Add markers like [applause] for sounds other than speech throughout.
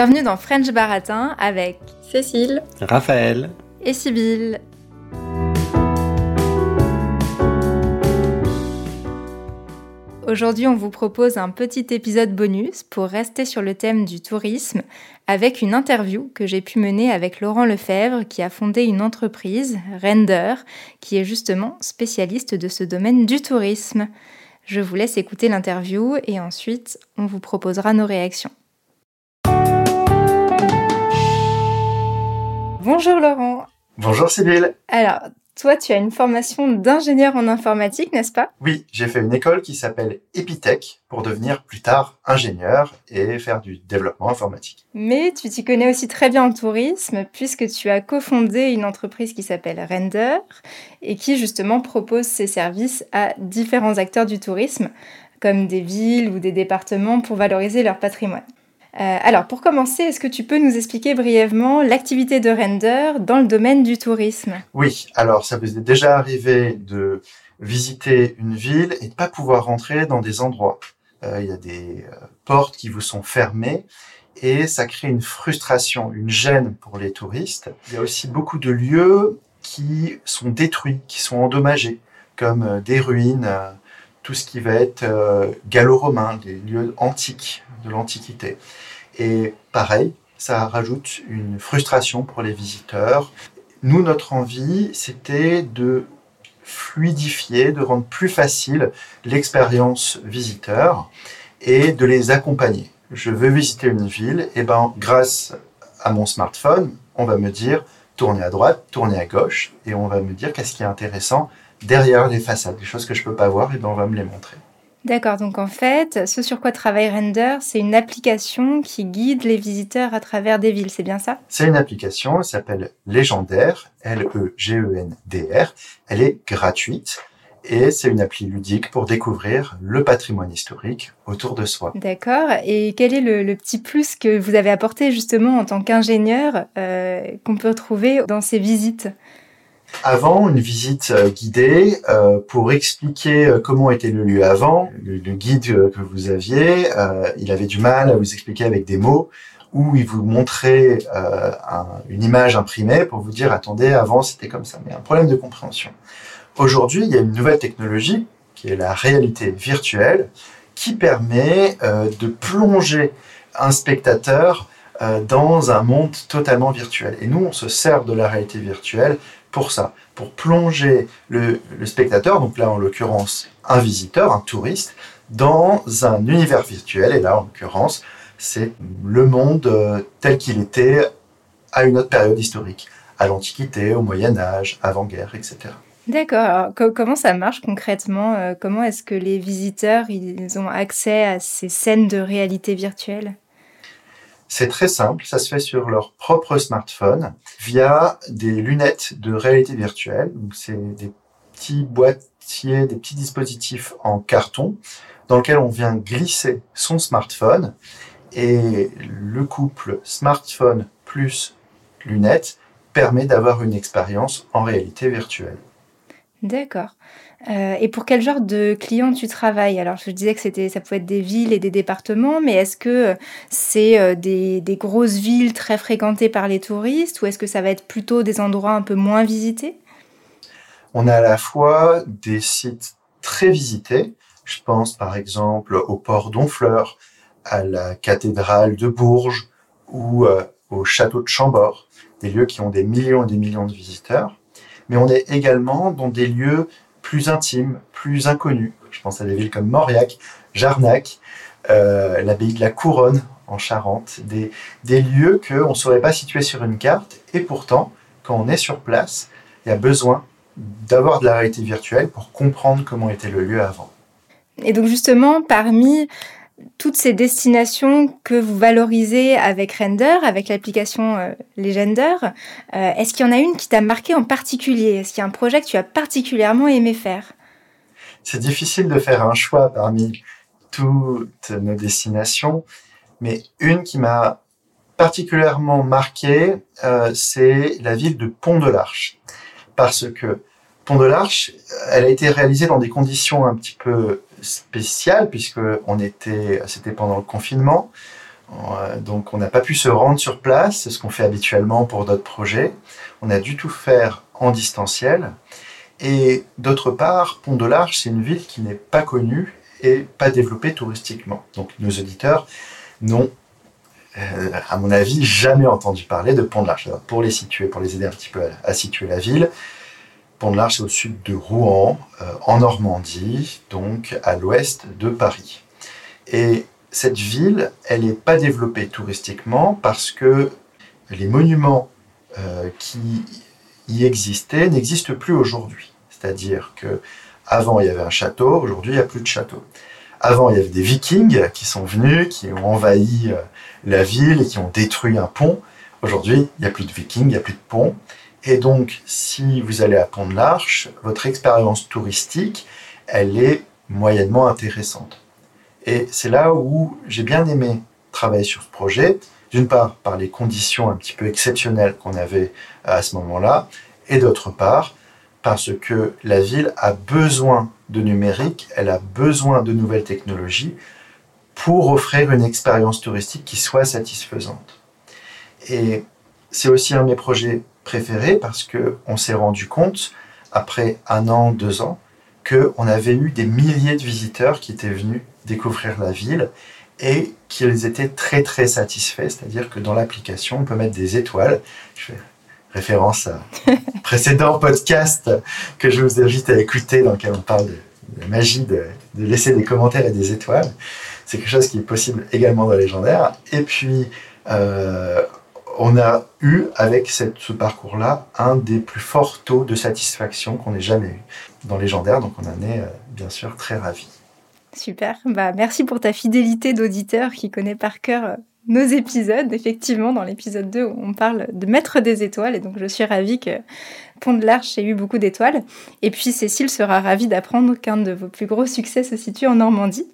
Bienvenue dans French Baratin avec Cécile, Raphaël et Sybille. Aujourd'hui, on vous propose un petit épisode bonus pour rester sur le thème du tourisme avec une interview que j'ai pu mener avec Laurent Lefebvre qui a fondé une entreprise, Render, qui est justement spécialiste de ce domaine du tourisme. Je vous laisse écouter l'interview et ensuite on vous proposera nos réactions. Bonjour Laurent. Bonjour Sybille. Alors, toi, tu as une formation d'ingénieur en informatique, n'est-ce pas? Oui, j'ai fait une école qui s'appelle Epitech pour devenir plus tard ingénieur et faire du développement informatique. Mais tu t'y connais aussi très bien en tourisme puisque tu as cofondé une entreprise qui s'appelle Render et qui justement propose ses services à différents acteurs du tourisme comme des villes ou des départements pour valoriser leur patrimoine. Euh, alors, pour commencer, est-ce que tu peux nous expliquer brièvement l'activité de Render dans le domaine du tourisme? Oui, alors ça vous est déjà arrivé de visiter une ville et de pas pouvoir rentrer dans des endroits. Euh, il y a des euh, portes qui vous sont fermées et ça crée une frustration, une gêne pour les touristes. Il y a aussi beaucoup de lieux qui sont détruits, qui sont endommagés, comme des ruines, tout ce qui va être gallo-romain, des lieux antiques de l'Antiquité. Et pareil, ça rajoute une frustration pour les visiteurs. Nous, notre envie, c'était de fluidifier, de rendre plus facile l'expérience visiteur et de les accompagner. Je veux visiter une ville, et ben grâce à mon smartphone, on va me dire tournez à droite, tournez à gauche, et on va me dire qu'est-ce qui est intéressant derrière les façades, des choses que je peux pas voir, et ben on va me les montrer. D'accord, donc en fait, ce sur quoi travaille Render, c'est une application qui guide les visiteurs à travers des villes, c'est bien ça? C'est une application, elle s'appelle Légendaire, L-E-G-E-N-D-R. Elle est gratuite et c'est une appli ludique pour découvrir le patrimoine historique autour de soi. D'accord, et quel est le, petit plus que vous avez apporté justement en tant qu'ingénieur euh, qu'on peut trouver dans ces visites? Avant une visite euh, guidée, euh, pour expliquer euh, comment était le lieu avant, le, guide que vous aviez, il avait du mal à vous expliquer avec des mots ou il vous montrait une image imprimée pour vous dire attendez avant c'était comme ça. Mais un problème de compréhension. Aujourd'hui, il y a une nouvelle technologie qui est la réalité virtuelle qui permet de plonger un spectateur dans un monde totalement virtuel. Et nous, on se sert de la réalité virtuelle pour ça, pour plonger le, spectateur, donc là en l'occurrence un visiteur, un touriste, dans un univers virtuel. Et là en l'occurrence, c'est le monde euh, tel qu'il était à une autre période historique, à l'Antiquité, au Moyen Âge, avant-guerre, etc. D'accord. comment ça marche concrètement euh, Comment est-ce que les visiteurs ils ont accès à ces scènes de réalité virtuelle? C'est très simple, ça se fait sur leur propre smartphone via des lunettes de réalité virtuelle. C'est des petits boîtiers, des petits dispositifs en carton dans lesquels on vient glisser son smartphone et le couple smartphone plus lunettes permet d'avoir une expérience en réalité virtuelle. D'accord. Euh, et pour quel genre de clients tu travailles? Alors, je disais que ça pouvait être des villes et des départements, mais est-ce que euh, c'est euh, des, grosses villes très fréquentées par les touristes ou est-ce que ça va être plutôt des endroits un peu moins visités? On a à la fois des sites très visités. Je pense par exemple au port d'Honfleur, à la cathédrale de Bourges ou au château de Chambord, des lieux qui ont des millions et des millions de visiteurs. Mais on est également dans des lieux plus intimes, plus inconnus. Je pense à des villes comme Mauriac, Jarnac, euh, l'abbaye de la Couronne en Charente, des, des lieux qu'on ne saurait pas situer sur une carte. Et pourtant, quand on est sur place, il y a besoin d'avoir de la réalité virtuelle pour comprendre comment était le lieu avant. Et donc justement, parmi toutes ces destinations que vous valorisez avec Render, avec l'application euh, Legender, euh, est-ce qu'il y en a une qui t'a marqué en particulier? Est-ce qu'il y a un projet que tu as particulièrement aimé faire? C'est difficile de faire un choix parmi toutes nos destinations, mais une qui m'a particulièrement marqué, euh, c'est la ville de Pont de l'Arche. Parce que Pont de l'Arche, elle a été réalisée dans des conditions un petit peu spéciales, puisque on était, c'était pendant le confinement. Donc on n'a pas pu se rendre sur place, c'est ce qu'on fait habituellement pour d'autres projets. On a dû tout faire en distanciel. Et d'autre part, Pont de l'Arche, c'est une ville qui n'est pas connue et pas développée touristiquement. Donc nos auditeurs n'ont, euh, à mon avis, jamais entendu parler de Pont de l'Arche. Pour les situer, pour les aider un petit peu à, situer la ville, Pont de l'Arche, c'est au sud de Rouen, euh, en Normandie, donc à l'ouest de Paris. Et cette ville, elle n'est pas développée touristiquement parce que les monuments euh, qui y existaient n'existent plus aujourd'hui. C'est-à-dire que avant il y avait un château, aujourd'hui il n'y a plus de château. Avant il y avait des vikings qui sont venus, qui ont envahi euh, la ville et qui ont détruit un pont. Aujourd'hui il n'y a plus de vikings, il n'y a plus de pont. Et donc si vous allez à Pont de l'Arche, votre expérience touristique, elle est moyennement intéressante. Et c'est là où j'ai bien aimé travailler sur ce projet, d'une part par les conditions un petit peu exceptionnelles qu'on avait à ce moment-là, et d'autre part parce que la ville a besoin de numérique, elle a besoin de nouvelles technologies pour offrir une expérience touristique qui soit satisfaisante. Et c'est aussi un de mes projets préférés parce qu'on s'est rendu compte, après un an, deux ans, qu'on avait eu des milliers de visiteurs qui étaient venus découvrir la ville et qu'ils étaient très très satisfaits. C'est-à-dire que dans l'application, on peut mettre des étoiles. Je fais référence à un [laughs] précédent podcast que je vous invite à écouter dans lequel on parle de, la magie de, laisser des commentaires et des étoiles. C'est quelque chose qui est possible également dans Légendaire. Et puis, euh, on a eu, avec ce parcours-là, un des plus forts taux de satisfaction qu'on ait jamais eu dans Légendaire. Donc, on en est euh, bien sûr très ravis. Super. Bah, merci pour ta fidélité d'auditeur qui connaît par cœur euh, nos épisodes. Effectivement, dans l'épisode 2, on parle de mettre des étoiles. Et donc, je suis ravie que Pont de l'Arche ait eu beaucoup d'étoiles. Et puis, Cécile sera ravie d'apprendre qu'un de vos plus gros succès se situe en Normandie.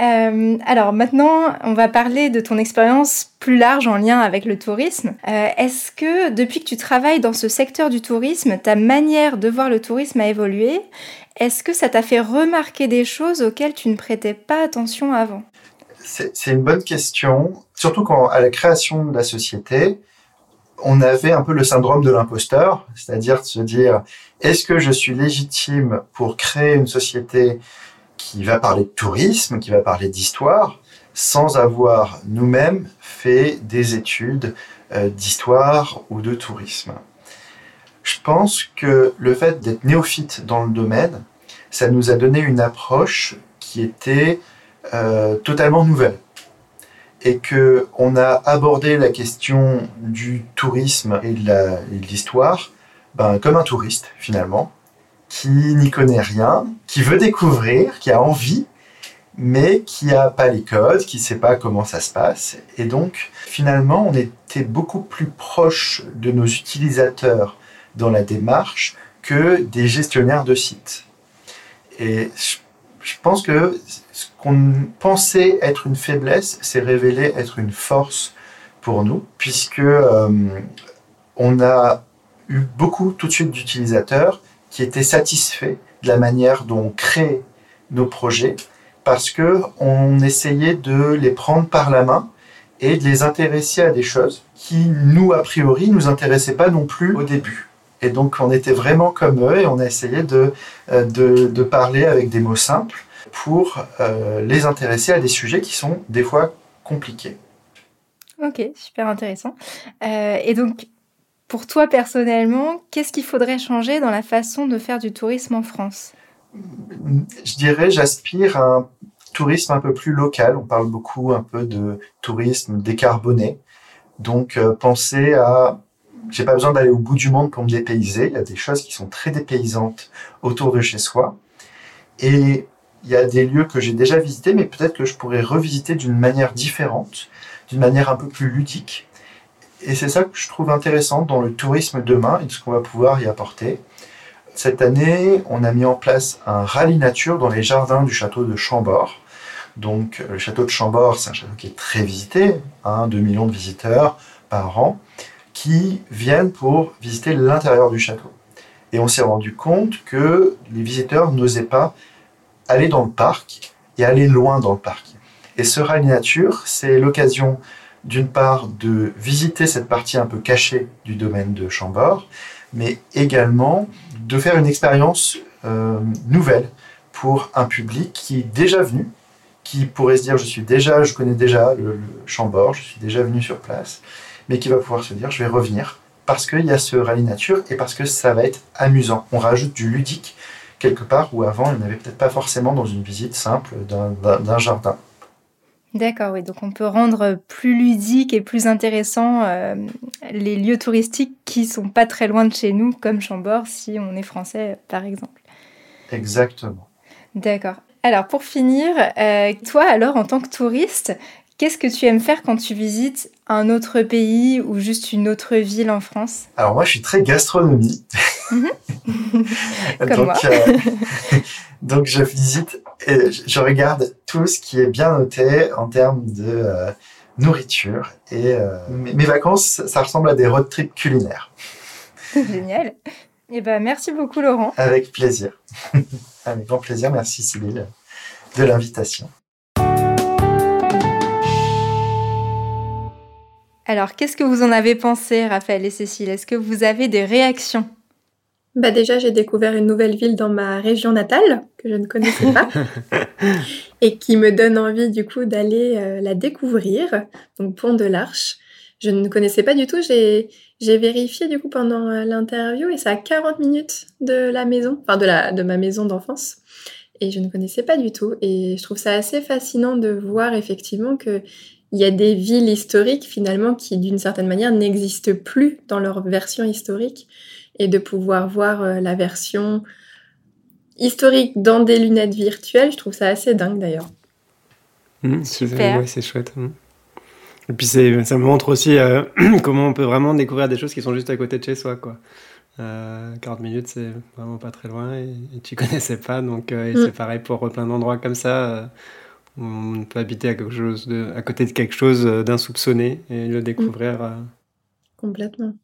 Euh, alors maintenant, on va parler de ton expérience plus large en lien avec le tourisme. Euh, est-ce que depuis que tu travailles dans ce secteur du tourisme, ta manière de voir le tourisme a évolué? Est-ce que ça t'a fait remarquer des choses auxquelles tu ne prêtais pas attention avant? C'est une bonne question, surtout quand à la création de la société, on avait un peu le syndrome de l'imposteur, c'est-à-dire de se dire est-ce que je suis légitime pour créer une société qui va parler de tourisme, qui va parler d'histoire, sans avoir nous-mêmes fait des études euh, d'histoire ou de tourisme. Je pense que le fait d'être néophyte dans le domaine, ça nous a donné une approche qui était euh, totalement nouvelle et que on a abordé la question du tourisme et de l'histoire ben, comme un touriste finalement qui n'y connaît rien, qui veut découvrir, qui a envie, mais qui n'a pas les codes, qui ne sait pas comment ça se passe. Et donc, finalement, on était beaucoup plus proche de nos utilisateurs dans la démarche que des gestionnaires de sites. Et je pense que ce qu'on pensait être une faiblesse s'est révélé être une force pour nous, puisque euh, on a eu beaucoup tout de suite d'utilisateurs qui étaient satisfaits de la manière dont on crée nos projets parce que on essayait de les prendre par la main et de les intéresser à des choses qui nous a priori nous intéressaient pas non plus au début. Et donc on était vraiment comme eux et on a essayé de, euh, de, de parler avec des mots simples pour euh, les intéresser à des sujets qui sont des fois compliqués. Ok, super intéressant. Euh, et donc pour toi personnellement, qu'est-ce qu'il faudrait changer dans la façon de faire du tourisme en France? Je dirais, j'aspire à un tourisme un peu plus local. On parle beaucoup un peu de tourisme décarboné. Donc, euh, penser à j'ai pas besoin d'aller au bout du monde pour me dépayser. Il y a des choses qui sont très dépaysantes autour de chez soi. Et il y a des lieux que j'ai déjà visités, mais peut-être que je pourrais revisiter d'une manière différente, d'une manière un peu plus ludique. Et c'est ça que je trouve intéressant dans le tourisme demain et de ce qu'on va pouvoir y apporter. Cette année, on a mis en place un rallye nature dans les jardins du château de Chambord. Donc, le château de Chambord, c'est un château qui est très visité, hein, 2 millions de visiteurs par an, qui viennent pour visiter l'intérieur du château. Et on s'est rendu compte que les visiteurs n'osaient pas aller dans le parc et aller loin dans le parc. Et ce rallye nature, c'est l'occasion d'une part de visiter cette partie un peu cachée du domaine de Chambord, mais également de faire une expérience euh, nouvelle pour un public qui est déjà venu, qui pourrait se dire je suis déjà, je connais déjà le, Chambord, je suis déjà venu sur place, mais qui va pouvoir se dire je vais revenir parce qu'il y a ce rallye nature et parce que ça va être amusant. On rajoute du ludique quelque part où avant il n'y avait peut-être pas forcément dans une visite simple d'un jardin. D'accord, oui. Donc on peut rendre plus ludique et plus intéressant euh, les lieux touristiques qui sont pas très loin de chez nous, comme Chambord, si on est français, par exemple. Exactement. D'accord. Alors pour finir, euh, toi alors en tant que touriste, qu'est-ce que tu aimes faire quand tu visites un autre pays ou juste une autre ville en France? Alors moi je suis très gastronomie. Mhm. [laughs] Moi. Euh, [laughs] donc je visite et je regarde tout ce qui est bien noté en termes de euh, nourriture et mes vacances ça ressemble à des road trips culinaires. [laughs] Génial. Eh ben, merci beaucoup, Laurent. Avec plaisir. [laughs] Avec grand plaisir. Merci, Sybille, de l'invitation. Alors, qu'est-ce que vous en avez pensé, Raphaël et Cécile? Est-ce que vous avez des réactions? Bah déjà, j'ai découvert une nouvelle ville dans ma région natale que je ne connaissais pas [laughs] et qui me donne envie du coup d'aller euh, la découvrir. Donc Pont de l'Arche. Je ne connaissais pas du tout. J'ai j'ai vérifié du coup pendant euh, l'interview et c'est à 40 minutes de la maison, enfin de, la, de ma maison d'enfance. Et je ne connaissais pas du tout. Et je trouve ça assez fascinant de voir effectivement qu'il y a des villes historiques finalement qui d'une certaine manière n'existent plus dans leur version historique et de pouvoir voir euh, la version historique dans des lunettes virtuelles, je trouve ça assez dingue d'ailleurs. Mmh, c'est chouette. Mmh. Et puis ça me montre aussi euh, [clears throat] comment on peut vraiment découvrir des choses qui sont juste à côté de chez soi. Quoi. 40 euh, minutes, c'est vraiment pas très loin et, tu connaissais pas. Donc euh, mm. c'est pareil pour plein d'endroits comme ça. où on peut habiter à, quelque chose de, à côté de quelque chose d'insoupçonné et le découvrir. Complètement.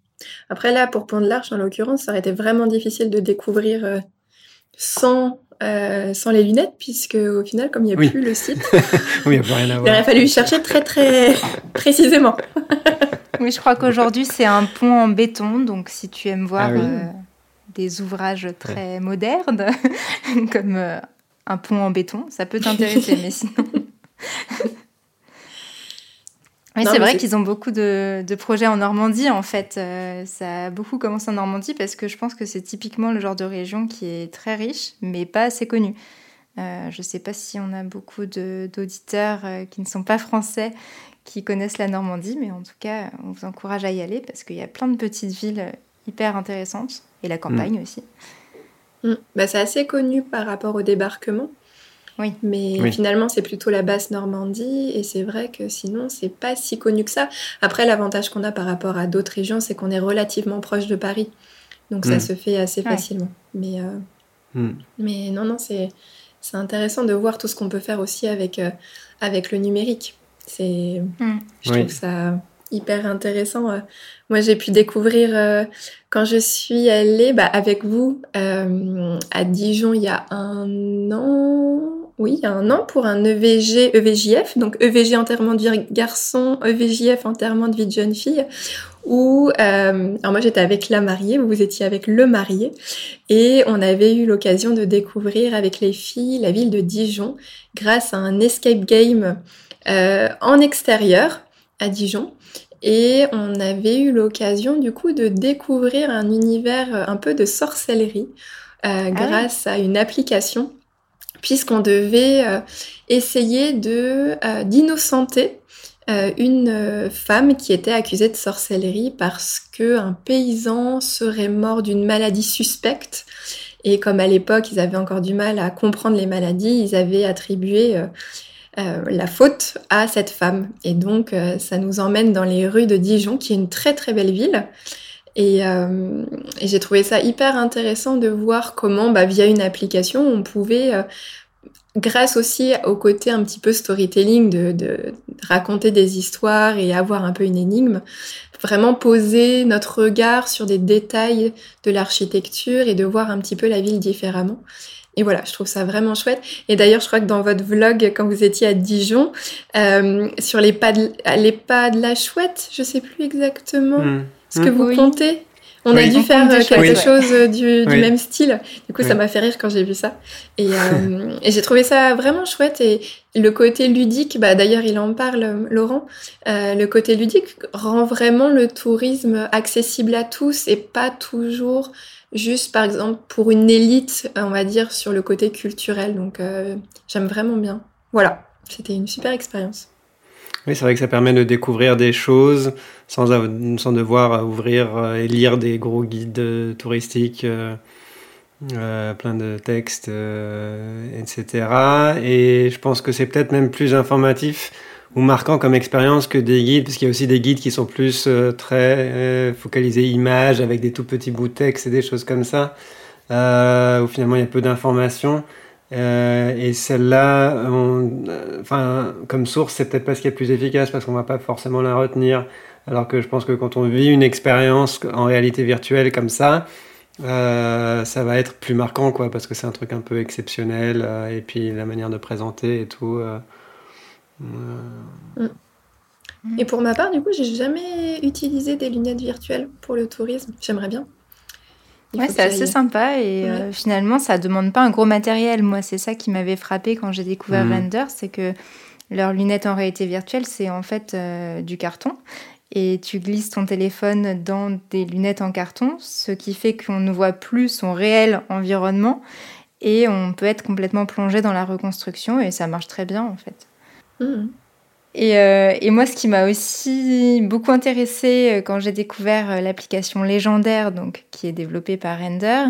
Après là, pour Pont de l'Arche, en l'occurrence, ça aurait été vraiment difficile de découvrir sans euh, sans les lunettes, puisque au final, comme il n'y a plus le site, [laughs] oui, il, rien à voir. il aurait fallu chercher très très [laughs] précisément. [laughs] oui, je crois qu'aujourd'hui c'est un pont en béton, donc si tu aimes voir ah euh, des ouvrages très modernes, comme euh, un pont en béton, ça peut t'intéresser, mais sinon. Oui, c'est vrai qu'ils ont beaucoup de, projets en Normandie, en fait. Euh, ça a beaucoup commencé en Normandie parce que je pense que c'est typiquement le genre de région qui est très riche, mais pas assez connu. Euh, je ne sais pas si on a beaucoup d'auditeurs euh, qui ne sont pas français qui connaissent la Normandie, mais en tout cas, on vous encourage à y aller parce qu'il y a plein de petites villes hyper intéressantes et la campagne mm. aussi. Mm. Bah, c'est assez connu par rapport au débarquement. Oui. Mais finalement, c'est plutôt la basse Normandie et c'est vrai que sinon, c'est pas si connu que ça. Après, l'avantage qu'on a par rapport à d'autres régions, c'est qu'on est relativement proche de Paris. Donc ça hmm. se fait assez facilement. Mais, euh, hmm. mais non, non, c'est intéressant de voir tout ce qu'on peut faire aussi avec, euh, avec le numérique. C'est, hmm. Je trouve ça hyper intéressant. Euh. Moi, j'ai pu découvrir quand je suis allée bah, avec vous à Dijon il y a un an, oui, il y a un an pour un EVG, EVJF, donc EVG enterrement de vie garçon, EVJF enterrement de vie de jeune fille, où, euh, alors moi j'étais avec la mariée, vous étiez avec le marié, et on avait eu l'occasion de découvrir avec les filles la ville de Dijon grâce à un escape game euh, en extérieur à Dijon. Et on avait eu l'occasion du coup de découvrir un univers un peu de sorcellerie euh, ah grâce à une application puisqu'on devait euh, essayer euh, d'innocenter euh, une femme qui était accusée de sorcellerie parce que un paysan serait mort d'une maladie suspecte. Et comme à l'époque, ils avaient encore du mal à comprendre les maladies, ils avaient attribué la faute à cette femme. Et donc, ça nous emmène dans les rues de Dijon, qui est une très très belle ville. Et, j'ai trouvé ça hyper intéressant de voir comment, bah, via une application, on pouvait grâce aussi au côté un petit peu storytelling de, raconter des histoires et avoir un peu une énigme, vraiment poser notre regard sur des détails de l'architecture et de voir un petit peu la ville différemment. et voilà, je trouve ça vraiment chouette. Et d'ailleurs, je crois que dans votre vlog, quand vous étiez à Dijon, euh, sur les pas, de, les pas de la chouette, je sais plus exactement hmm. Ce que vous comptez. On a dû faire euh, quelque chose euh, du, même style. Du coup, ça m'a fait rire quand j'ai vu ça. Et, [laughs] et j'ai trouvé ça vraiment chouette. Et le côté ludique, bah, d'ailleurs, il en parle, Laurent, le côté ludique rend vraiment le tourisme accessible à tous et pas toujours juste par exemple pour une élite, on va dire, sur le côté culturel. Donc euh, j'aime vraiment bien. Voilà, c'était une super expérience. Oui, c'est vrai que ça permet de découvrir des choses sans, sans devoir ouvrir euh, et lire des gros guides touristiques, euh, plein de textes, etc. Et je pense que c'est peut-être même plus informatif ou marquant comme expérience que des guides, parce qu'il y a aussi des guides qui sont plus euh, très euh, focalisés images avec des tout petits bouts de texte et des choses comme ça, euh, où finalement il y a peu d'informations. Et celle-là, enfin, comme source, c'est peut-être pas ce qui est le plus efficace parce qu'on va pas forcément la retenir. Alors que je pense que quand on vit une expérience en réalité virtuelle comme ça, ça va être plus marquant, quoi, parce que c'est un truc un peu exceptionnel, et puis la manière de présenter et tout. Mm. Et pour ma part, du coup, j'ai jamais utilisé des lunettes virtuelles pour le tourisme. J'aimerais bien. Ouais, c'est assez sympa et euh, finalement, ça demande pas un gros matériel. Moi, c'est ça qui m'avait frappé quand j'ai découvert mm. Render, c'est que leurs lunettes en réalité virtuelle, c'est en fait euh, du carton. Et tu glisses ton téléphone dans des lunettes en carton, ce qui fait qu'on ne voit plus son réel environnement et on peut être complètement plongé dans la reconstruction et ça marche très bien en fait. Mm. Euh, et, moi, ce qui m'a aussi beaucoup intéressé euh, quand j'ai découvert euh, l'application légendaire, donc qui est développée par Render,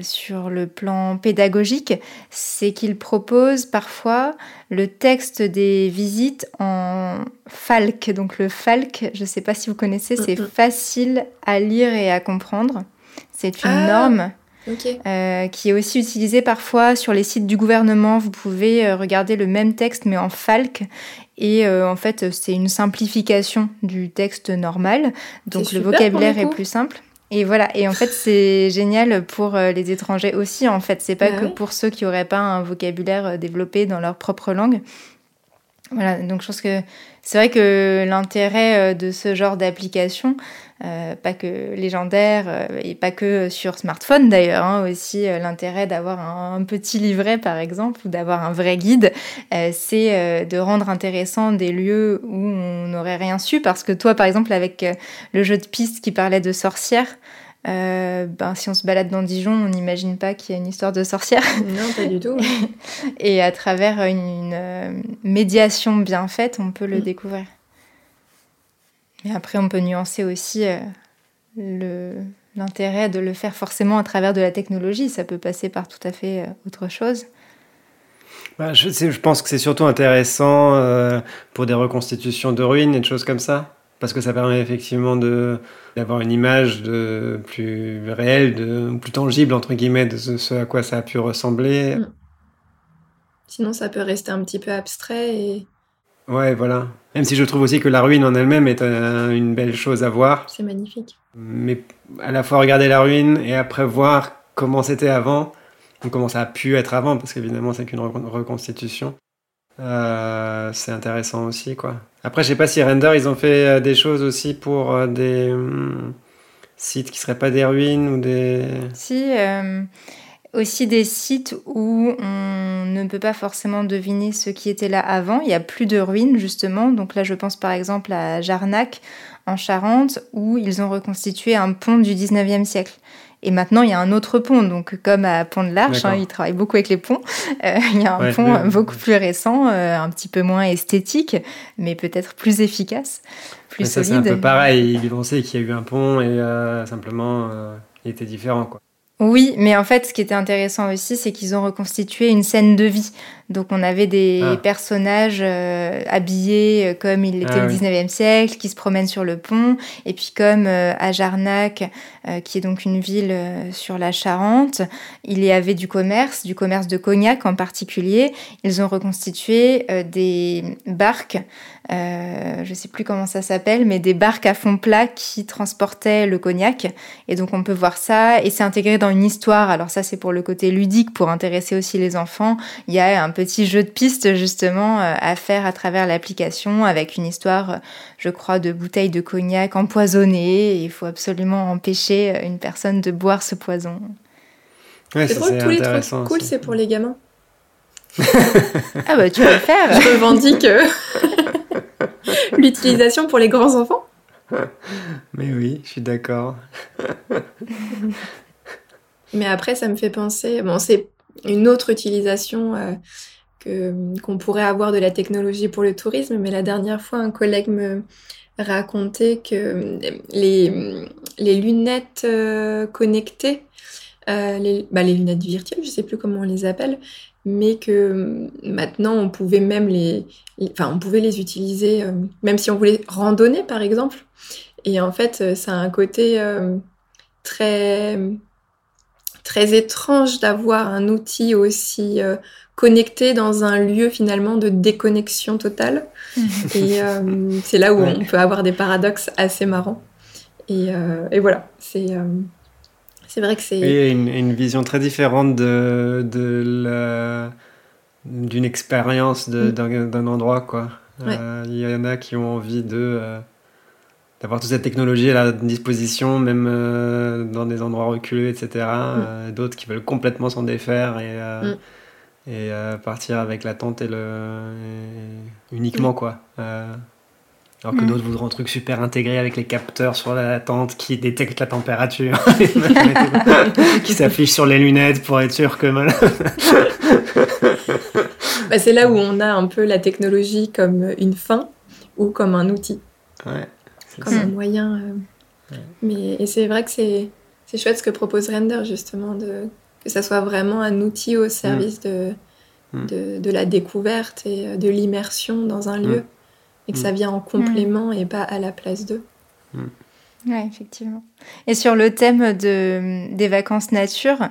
sur le plan pédagogique, c'est qu'il propose parfois le texte des visites en FALC. Donc le FALC, je ne sais pas si vous connaissez, c'est facile à lire et à comprendre. C'est une ah. norme euh, qui est aussi utilisé parfois sur les sites du gouvernement. Vous pouvez euh, regarder le même texte mais en falque. Et euh, en fait, c'est une simplification du texte normal. Donc le vocabulaire est plus simple. Et voilà, et en fait c'est [laughs] génial pour les étrangers aussi. En fait, c'est pas bah que pour ceux qui auraient pas un vocabulaire développé dans leur propre langue. Voilà, donc je pense que c'est vrai que l'intérêt de ce genre d'application, euh, pas que légendaire euh, et pas que sur smartphone d'ailleurs, hein, aussi euh, l'intérêt d'avoir un, petit livret par exemple ou d'avoir un vrai guide, c'est de rendre intéressant des lieux où on n'aurait rien su parce que toi par exemple avec le jeu de piste qui parlait de sorcières, ben, si on se balade dans Dijon, on n'imagine pas qu'il y a une histoire de sorcière. Non, pas du tout. [laughs] et à travers une, médiation bien faite, on peut le mm. découvrir. Mais après, on peut nuancer aussi euh, l'intérêt de le faire forcément à travers de la technologie. Ça peut passer par tout à fait euh, autre chose. Bah, je, je, pense que c'est surtout intéressant euh, pour des reconstitutions de ruines et de choses comme ça. Parce que ça permet effectivement d'avoir une image de, plus réelle, de, plus tangible, entre guillemets, de ce, à quoi ça a pu ressembler. Mm. Sinon, ça peut rester un petit peu abstrait et Ouais, voilà. Même si je trouve aussi que la ruine en elle-même est une belle chose à voir. C'est magnifique. Mais à la fois regarder la ruine et après voir comment c'était avant, ou comment ça a pu être avant, parce qu'évidemment c'est qu'une reconstitution. Euh, c'est intéressant aussi, quoi. Après, je sais pas si Render, ils ont fait euh, des choses aussi pour euh, des hum, sites qui seraient pas des ruines ou des... Si, aussi des sites où on ne peut pas forcément deviner ce qui était là avant. Il y a plus de ruines justement. Donc là, je pense par exemple à Jarnac en Charente où ils ont reconstitué un pont du 19e siècle. Et maintenant, il y a un autre pont. Donc, comme à Pont de l'Arche, hein, ils travaillent beaucoup avec les ponts. Euh, il y a un pont [laughs] beaucoup plus récent, euh, un petit peu moins esthétique, mais peut-être plus efficace, plus solide. C'est un peu pareil. Ils pensaient qu'il y a eu un pont et euh, simplement, il était différent. Quoi. Oui, mais en fait, ce qui était intéressant aussi, c'est qu'ils ont reconstitué une scène de vie. Donc, on avait des ah. personnages euh, habillés euh, comme il était ah au 19e siècle, qui se promènent sur le pont. Et puis, comme euh, à Jarnac, qui est donc une ville sur la Charente, il y avait du commerce, du commerce de cognac en particulier. Ils ont reconstitué des barques je ne sais plus comment ça s'appelle, mais des barques à fond plat qui transportaient le cognac. Et donc on peut voir ça, et c'est intégré dans une histoire, alors ça c'est pour le côté ludique, pour intéresser aussi les enfants, il y a un petit jeu de piste justement euh, à faire à travers l'application avec une histoire, je crois, de bouteilles de cognac empoisonnées. il faut absolument empêcher une personne de boire ce poison. c'est drôle, tous les trucs cool, c'est pour les gamins. [laughs] ah bah tu peux le faire. Je revendique euh, [laughs] l'utilisation pour les grands enfants. Mais oui, je suis d'accord. Mais après, ça me fait penser, bon, c'est une autre utilisation euh, qu'on pourrait avoir de la technologie pour le tourisme, mais la dernière fois, un collègue me racontait que les, les lunettes euh, connectées, les, bah, les lunettes virtuelles, je sais plus comment on les appelle, mais que maintenant on pouvait même les, utiliser euh, même si on voulait randonner par exemple. Et en fait euh, ça a un côté euh, très très étrange d'avoir un outil aussi connecté dans un lieu finalement de déconnexion totale [laughs] et c'est là où on peut avoir des paradoxes assez marrants et, et voilà c'est c'est vrai que c'est. a une, une, vision très différente de, de d'une expérience mm. d'un endroit, quoi. Euh, il y en a qui ont envie de euh, d'avoir toute cette technologie à la disposition, même euh, dans des endroits reculés, etc. Mm. D'autres qui veulent complètement s'en défaire et, mm. et partir avec la tente et le uniquement, quoi. Alors que mm. d'autres voudront un truc super intégré avec les capteurs sur la tente qui détectent la température, [laughs] [laughs] qui s'affichent sur les lunettes pour être sûr que. [laughs] bah, c'est là où on a un peu la technologie comme une fin ou comme un outil. Ouais, comme un moyen. Euh, mais et c'est vrai que c'est chouette ce que propose Render justement de que ça soit vraiment un outil au service mm. de, mm. de, de la découverte et euh, de l'immersion dans un lieu et que ça mm. vient en complément mm. et pas à la place d'eux. Oui, effectivement. Et sur le thème de, des vacances nature,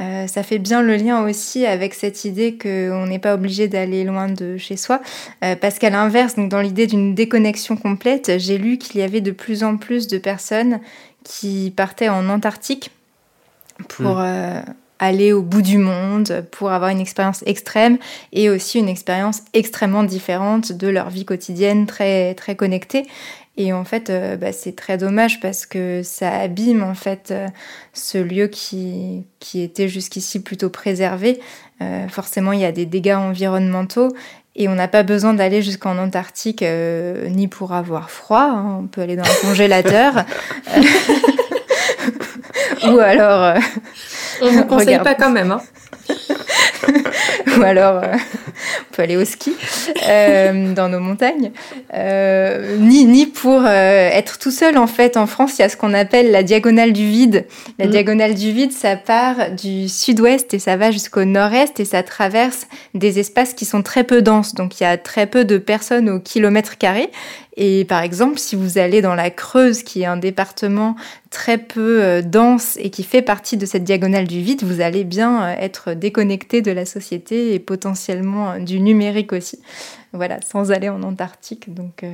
euh, ça fait bien le lien aussi avec cette idée qu'on n'est pas obligé d'aller loin de chez soi. Euh, parce qu'à l'inverse, donc dans l'idée d'une déconnexion complète, j'ai lu qu'il y avait de plus en plus de personnes qui partaient en Antarctique pour, euh, aller au bout du monde pour avoir une expérience extrême et aussi une expérience extrêmement différente de leur vie quotidienne très très connectée. Et en fait, euh, bah, c'est très dommage parce que ça abîme en fait euh, ce lieu qui, qui était jusqu'ici plutôt préservé. Euh, forcément, il y a des dégâts environnementaux et on n'a pas besoin d'aller jusqu'en Antarctique ni pour avoir froid. Hein. On peut aller dans le congélateur. [laughs] [laughs] Ou alors on ne vous conseille pas quand même. Hein. [laughs] [laughs] Ou alors, euh, on peut aller au ski euh, dans nos montagnes. Euh, ni, ni pour être tout seul, en fait. En France, il y a ce qu'on appelle la diagonale du vide. La mm. diagonale du vide, ça part du sud-ouest et ça va jusqu'au nord-est et ça traverse des espaces qui sont très peu denses. Donc, il y a très peu de personnes au kilomètre carré. Et par exemple, si vous allez dans la Creuse, qui est un département très peu dense et qui fait partie de cette diagonale du vide, vous allez bien être déconnecté de la société et potentiellement euh, du numérique aussi. Voilà, sans aller en Antarctique. Donc,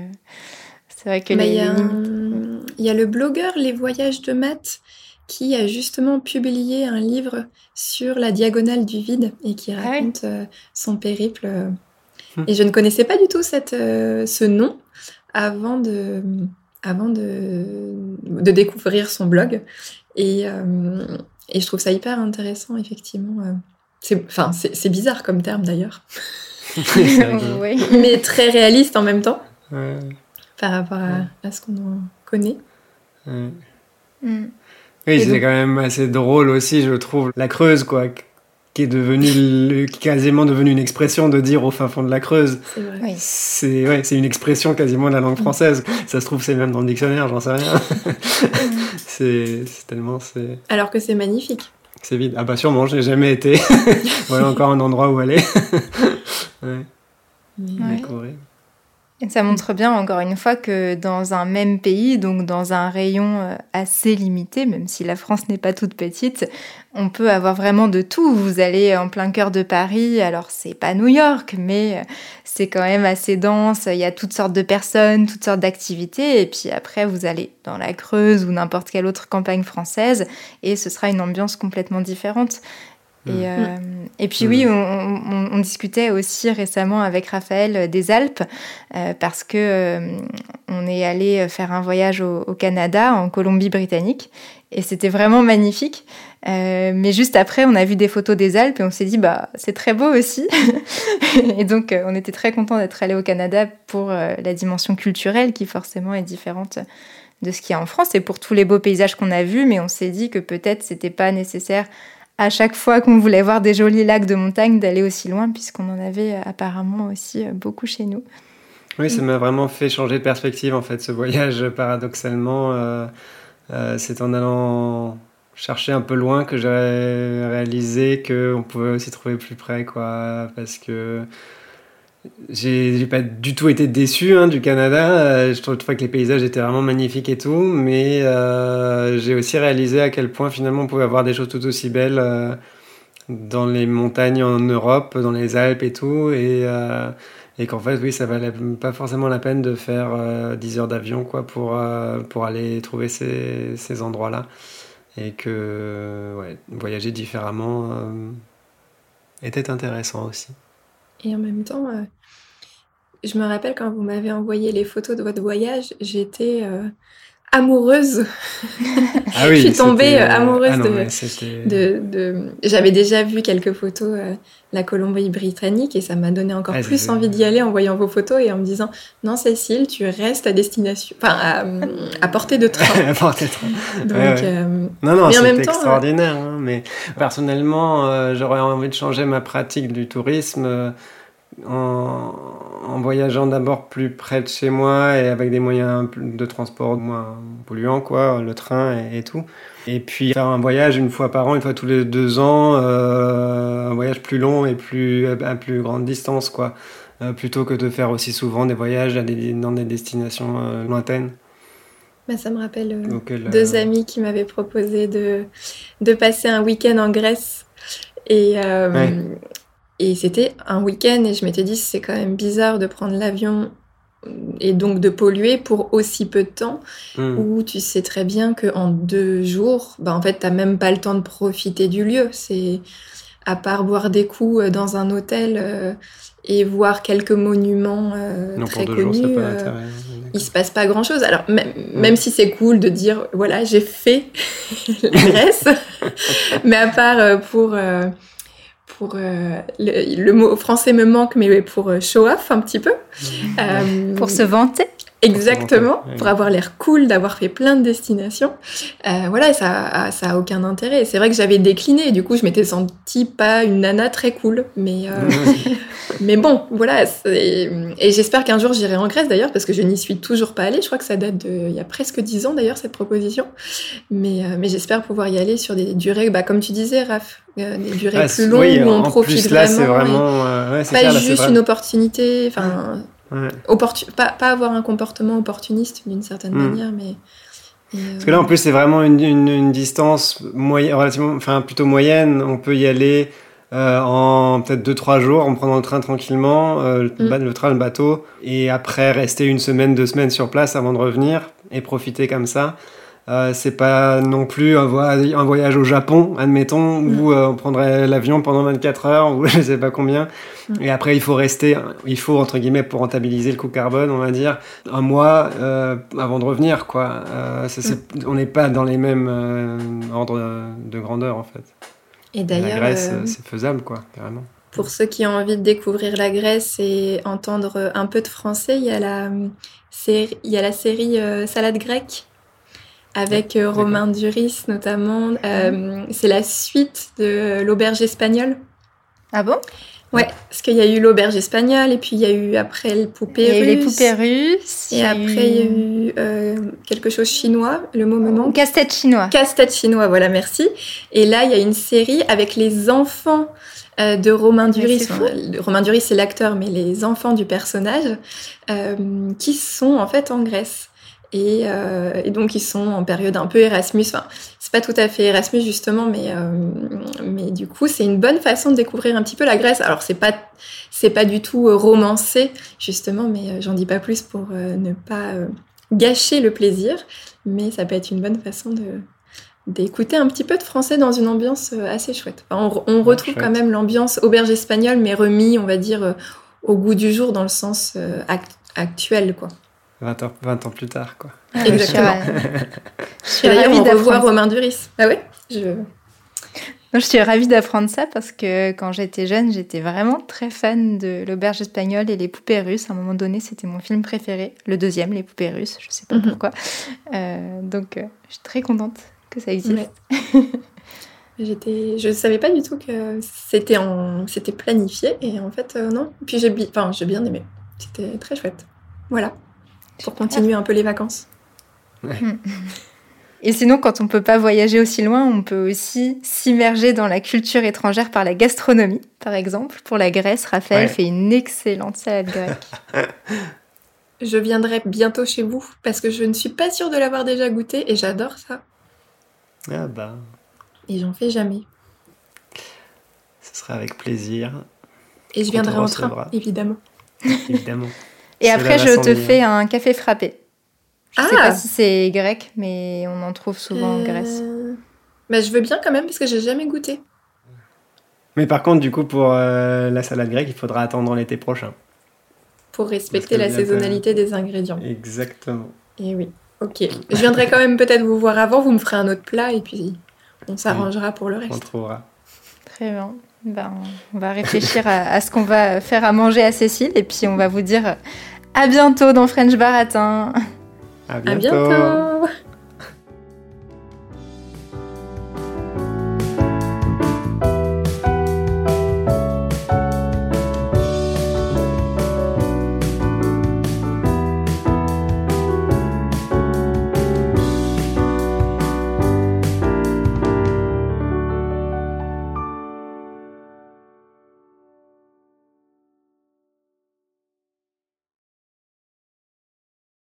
c'est vrai que bah, il y, y, a le blogueur Les Voyages de Matt qui a justement publié un livre sur la diagonale du vide et qui ah raconte son périple. Hum. Et je ne connaissais pas du tout cette, ce nom avant de, avant de, de découvrir son blog. Et, euh, et, je trouve ça hyper intéressant, effectivement. C'est, enfin, c'est, bizarre comme terme d'ailleurs. [laughs] Mais très réaliste en même temps. Par rapport à, ce qu'on en connaît. Mm. Oui, c'est quand même assez drôle aussi, je trouve. La Creuse, quoi qui est devenu quasiment devenu une expression de dire au fin fond de la Creuse. C'est ouais, c'est une expression quasiment de la langue mm. française. Ça se trouve c'est même dans le dictionnaire, j'en sais rien. [laughs] c'est tellement c'est. Alors que c'est magnifique. C'est vide. Ah bah sûrement, j'ai jamais été. [laughs] voilà encore un endroit où aller. [laughs] ouais. Et ça montre bien, encore une fois, que dans un même pays, donc dans un rayon euh, assez limité, même si la France n'est pas toute petite, on peut avoir vraiment de tout. Vous allez en plein cœur de Paris, alors c'est pas New York, mais euh, c'est quand même assez dense, il y a toutes sortes de personnes, toutes sortes d'activités, et puis après vous allez dans la Creuse ou n'importe quelle autre campagne française, et ce sera une ambiance complètement différente. Et, mm. euh, et, puis oui, mm. on, discutait aussi récemment avec Raphaël euh, des Alpes euh, parce que on est allé faire un voyage au, Canada, en Colombie-Britannique, et c'était vraiment magnifique. mais juste après, on a vu des photos des Alpes et on s'est dit bah c'est très beau aussi. [laughs] et donc on était très content d'être allé au Canada pour la dimension culturelle qui forcément est différente de ce qu'il y a en France et pour tous les beaux paysages qu'on a vus. Mais on s'est dit que peut-être c'était pas nécessaire à chaque fois qu'on voulait voir des jolis lacs de montagne, d'aller aussi loin, puisqu'on en avait euh, apparemment aussi euh, beaucoup chez nous. Oui, ça m'a vraiment fait changer de perspective, en fait, ce voyage, [laughs] paradoxalement. Euh, c'est en allant chercher un peu loin que j'ai réalisé qu'on pouvait aussi trouver plus près, quoi. Parce que j'ai pas du tout été déçu hein, du Canada. Euh, je trouve que les paysages étaient vraiment magnifiques et tout, mais euh, j'ai aussi réalisé à quel point finalement on pouvait avoir des choses tout aussi belles euh, dans les montagnes en Europe, dans les Alpes et tout, et, qu'en fait oui, ça valait pas forcément la peine de faire 10 heures d'avion quoi pour pour aller trouver ces, ces endroits-là, et que voyager différemment était intéressant aussi. Et en même temps, euh, je me rappelle quand vous m'avez envoyé les photos de votre voyage, j'étais euh, amoureuse. [laughs] Ah oui, je suis tombée euh, amoureuse ah de, de, J'avais déjà vu quelques photos de la Colombie-Britannique et ça m'a donné encore ah, plus envie d'y aller en voyant vos photos et en me disant non Cécile, tu restes à destination, enfin à, portée de train. [laughs] à portée de train. Donc, non non, c'est extraordinaire. Hein, mais personnellement, j'aurais envie de changer ma pratique du tourisme en, voyageant d'abord plus près de chez moi et avec des moyens de transport moins polluants, quoi, le train et, tout. Et puis faire un voyage une fois par an, une fois tous les deux ans, euh, un voyage plus long et plus, à plus grande distance, quoi. Euh, plutôt que de faire aussi souvent des voyages dans des destinations euh, lointaines. Bah, ça me rappelle deux amis qui m'avaient proposé de, de passer un week-end en Grèce. Et, et c'était un week-end et je m'étais dit c'est quand même bizarre de prendre l'avion et donc de polluer pour aussi peu de temps hmm. où tu sais très bien qu'en deux jours, bah en fait, t'as même pas le temps de profiter du lieu. C'est à part boire des coups euh, dans un hôtel euh, et voir quelques monuments euh, très connus, il se passe pas grand chose. Alors même, même si c'est cool de dire voilà j'ai fait [laughs] la Grèce, [laughs] mais à part pour pour euh, le, mot français me manque, mais pour euh, show off un petit peu. Euh, pour se vanter. Exactement, pour avoir l'air cool, d'avoir fait plein de destinations. voilà, ça, ça a aucun intérêt. C'est vrai que j'avais décliné, du coup, je m'étais sentie pas une nana très cool. Mais, [laughs] mais bon, voilà. Et j'espère qu'un jour j'irai en Grèce d'ailleurs, parce que je n'y suis toujours pas allée. Je crois que ça date de, il y a presque dix ans d'ailleurs, cette proposition. Mais, mais j'espère pouvoir y aller sur des durées, bah, comme tu disais, Raph, euh, des durées plus longues où on profite là, vraiment. vraiment euh, pas juste une opportunité, enfin, pas, pas, avoir un comportement opportuniste d'une certaine hmm. manière, mais. Parce que là, en plus, c'est vraiment une, une, distance moyenne, relativement, enfin, plutôt moyenne. On peut y aller euh, en peut-être 2-3 jours en prenant le train tranquillement, hmm. le train, le bateau, et après rester une semaine, deux semaines sur place avant de revenir et profiter comme ça. Euh, c'est pas non plus un, voyage au Japon, admettons, où mm. euh, on prendrait l'avion pendant 24 heures ou [laughs] je sais pas combien. Mm. Et après, il faut rester, il faut, entre guillemets, pour rentabiliser le coût carbone, on va dire, un mois euh, avant de revenir, quoi. Mm. On n'est pas dans les mêmes ordres de grandeur, en fait. Et d'ailleurs. La Grèce, c'est faisable, quoi, carrément. Pour ceux qui ont envie de découvrir la Grèce et entendre un peu de français, il y a la, il y a la série Salade grecque avec euh, Romain Duris notamment. Euh, c'est la suite de l'auberge espagnole. Ah bon? Ouais, parce qu'il y a eu l'auberge espagnole et puis il y a eu après le poupée russe. Il y a eu les poupées russes. Et après il y a eu euh, quelque chose chinois, le mot me manque. Casse-tête chinois. Casse-tête chinois, voilà, merci. Et là il y a une série avec les enfants euh, de Romain Duris. Romain Duris, c'est l'acteur, mais les enfants du personnage, qui sont en fait en Grèce. Et, donc ils sont en période un peu Erasmus. Enfin, c'est pas tout à fait Erasmus justement, mais mais du coup c'est une bonne façon de découvrir un petit peu la Grèce. Alors c'est pas c'est pas du tout romancé justement, mais j'en dis pas plus pour ne pas gâcher le plaisir. Mais ça peut être une bonne façon de d'écouter un petit peu de français dans une ambiance euh, assez chouette. on, retrouve quand même l'ambiance auberge espagnole, mais remis, on va dire, euh, au goût du jour dans le sens euh, actuel, quoi. 20 ans, 20 ans plus tard, quoi. Ah, Exactement. je suis d'ailleurs, on revoit Romain Duris. Ah ouais? Je... je suis ravie d'apprendre ça parce que quand j'étais jeune, j'étais vraiment très fan de l'auberge espagnole et les poupées russes. À un moment donné, c'était mon film préféré. Le deuxième, les poupées russes. Je sais pas mhm. pourquoi. donc, je suis très contente que ça existe. [laughs] J'étais, je savais pas du tout que c'était en, c'était planifié et en fait euh, non. Puis j'ai, enfin j'ai bien aimé. C'était très chouette. Voilà. Pour continuer un peu les vacances. Hmm. Et sinon, quand on peut pas voyager aussi loin, on peut aussi s'immerger dans la culture étrangère par la gastronomie, par exemple. Pour la Grèce, Raphaël fait une excellente salade grecque. [laughs] je viendrai bientôt chez vous parce que je ne suis pas sûre de l'avoir déjà goûté et j'adore ça. Ah bah. Et j'en fais jamais. Ce sera avec plaisir. Et je viendrai en train, évidemment. Évidemment. [laughs] Et après, je te fais un café frappé. Je ah. sais pas si c'est grec, mais on en trouve souvent en Grèce. Euh, bah, je veux bien quand même, parce que j'ai jamais goûté. Mais par contre, du coup, pour euh, la salade grecque, il faudra attendre l'été prochain. Pour respecter la saisonnalité des ingrédients. Exactement. Et oui. Ok. Je viendrai quand même peut-être vous voir avant, vous me ferez un autre plat et puis on s'arrangera pour le reste. On trouvera. Très bien. Ben, on va réfléchir à, ce qu'on va faire à manger à Cécile et puis on va vous dire à bientôt dans French Baratin. À bientôt. À bientôt.